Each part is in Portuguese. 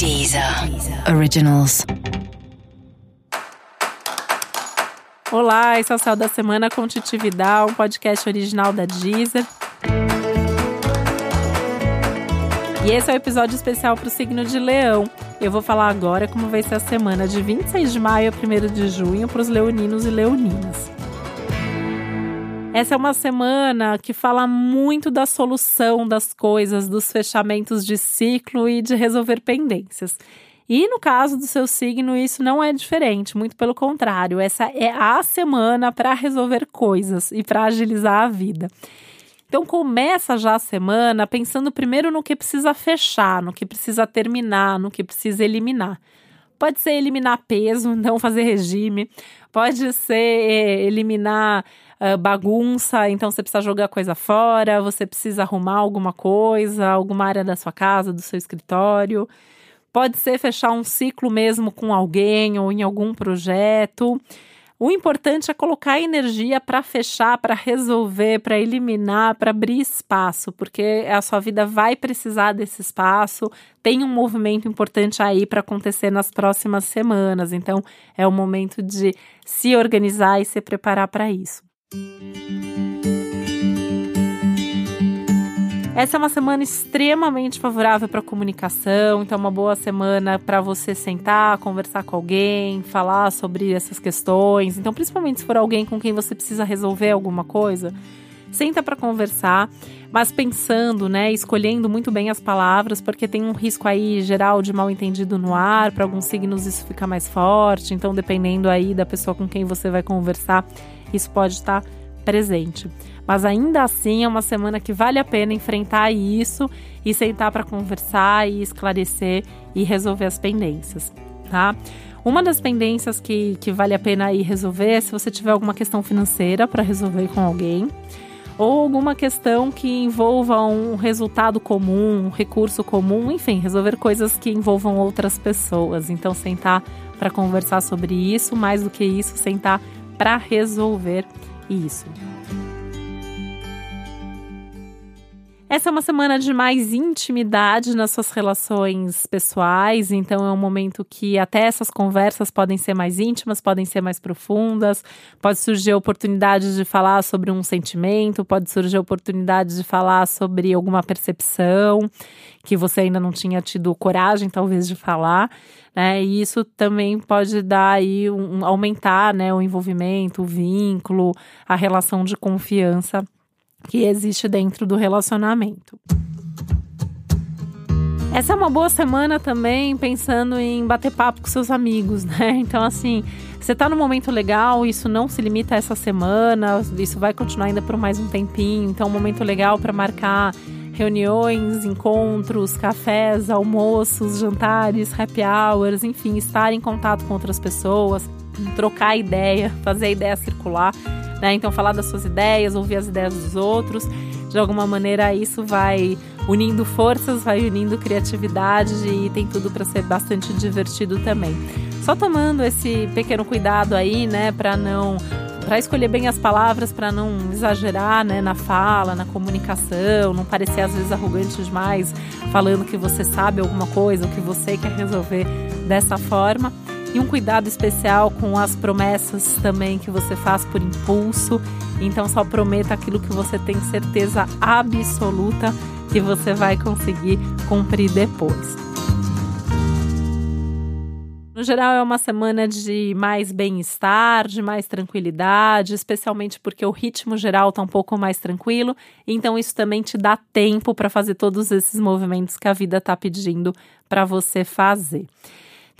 Deezer Originals. Olá, esse é o Céu da Semana com Titividade, um podcast original da Deezer. E esse é o um episódio especial para o signo de Leão. Eu vou falar agora como vai ser a semana de 26 de maio a 1 de junho para os leoninos e leoninas. Essa é uma semana que fala muito da solução das coisas, dos fechamentos de ciclo e de resolver pendências. E no caso do seu signo, isso não é diferente, muito pelo contrário. Essa é a semana para resolver coisas e para agilizar a vida. Então começa já a semana pensando primeiro no que precisa fechar, no que precisa terminar, no que precisa eliminar. Pode ser eliminar peso, não fazer regime. Pode ser é, eliminar uh, bagunça, então você precisa jogar coisa fora, você precisa arrumar alguma coisa, alguma área da sua casa, do seu escritório. Pode ser fechar um ciclo mesmo com alguém ou em algum projeto. O importante é colocar energia para fechar, para resolver, para eliminar, para abrir espaço, porque a sua vida vai precisar desse espaço. Tem um movimento importante aí para acontecer nas próximas semanas, então é o momento de se organizar e se preparar para isso. Essa é uma semana extremamente favorável para comunicação, então é uma boa semana para você sentar, conversar com alguém, falar sobre essas questões. Então, principalmente se for alguém com quem você precisa resolver alguma coisa, senta para conversar, mas pensando, né, escolhendo muito bem as palavras, porque tem um risco aí geral de mal entendido no ar, para alguns signos isso fica mais forte, então dependendo aí da pessoa com quem você vai conversar, isso pode estar presente. Mas ainda assim é uma semana que vale a pena enfrentar isso e sentar para conversar e esclarecer e resolver as pendências, tá? Uma das pendências que, que vale a pena aí resolver é se você tiver alguma questão financeira para resolver com alguém ou alguma questão que envolva um resultado comum, um recurso comum, enfim, resolver coisas que envolvam outras pessoas. Então, sentar para conversar sobre isso, mais do que isso, sentar para resolver isso. Essa é uma semana de mais intimidade nas suas relações pessoais, então é um momento que até essas conversas podem ser mais íntimas, podem ser mais profundas, pode surgir oportunidade de falar sobre um sentimento, pode surgir oportunidade de falar sobre alguma percepção que você ainda não tinha tido coragem, talvez, de falar. Né? E isso também pode dar aí um, aumentar né, o envolvimento, o vínculo, a relação de confiança que existe dentro do relacionamento. Essa é uma boa semana também pensando em bater papo com seus amigos, né? Então, assim, você tá num momento legal, isso não se limita a essa semana, isso vai continuar ainda por mais um tempinho. Então, é um momento legal para marcar reuniões, encontros, cafés, almoços, jantares, happy hours, enfim, estar em contato com outras pessoas, trocar ideia, fazer a ideia circular. Né? Então, falar das suas ideias, ouvir as ideias dos outros, de alguma maneira isso vai unindo forças, vai unindo criatividade e tem tudo para ser bastante divertido também. Só tomando esse pequeno cuidado aí, né, para não para escolher bem as palavras, para não exagerar, né, na fala, na comunicação, não parecer às vezes arrogante demais, falando que você sabe alguma coisa, ou que você quer resolver dessa forma e um cuidado especial com as promessas também que você faz por impulso. Então só prometa aquilo que você tem certeza absoluta que você vai conseguir cumprir depois. No geral, é uma semana de mais bem-estar, de mais tranquilidade, especialmente porque o ritmo geral está um pouco mais tranquilo. Então, isso também te dá tempo para fazer todos esses movimentos que a vida está pedindo para você fazer.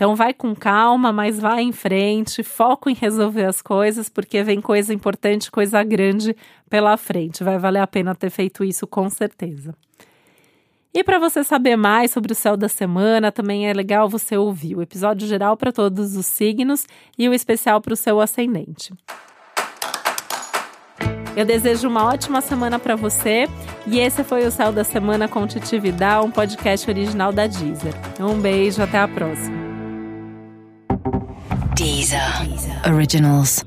Então vai com calma, mas vai em frente, foco em resolver as coisas, porque vem coisa importante, coisa grande pela frente. Vai valer a pena ter feito isso com certeza. E para você saber mais sobre o céu da semana, também é legal você ouvir o episódio geral para todos os signos e o especial para o seu ascendente. Eu desejo uma ótima semana para você e esse foi o Céu da Semana com Titividade, um podcast original da Deezer. Um beijo, até a próxima. Deezer. Originals.